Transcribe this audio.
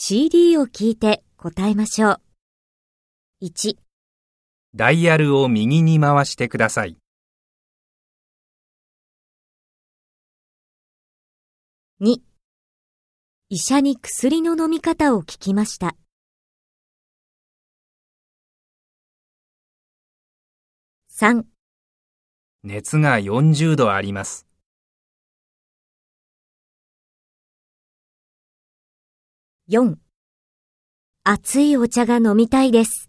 CD を聞いて答えましょう。1、ダイヤルを右に回してください。2、医者に薬の飲み方を聞きました。3、熱が40度あります。4熱いお茶が飲みたいです。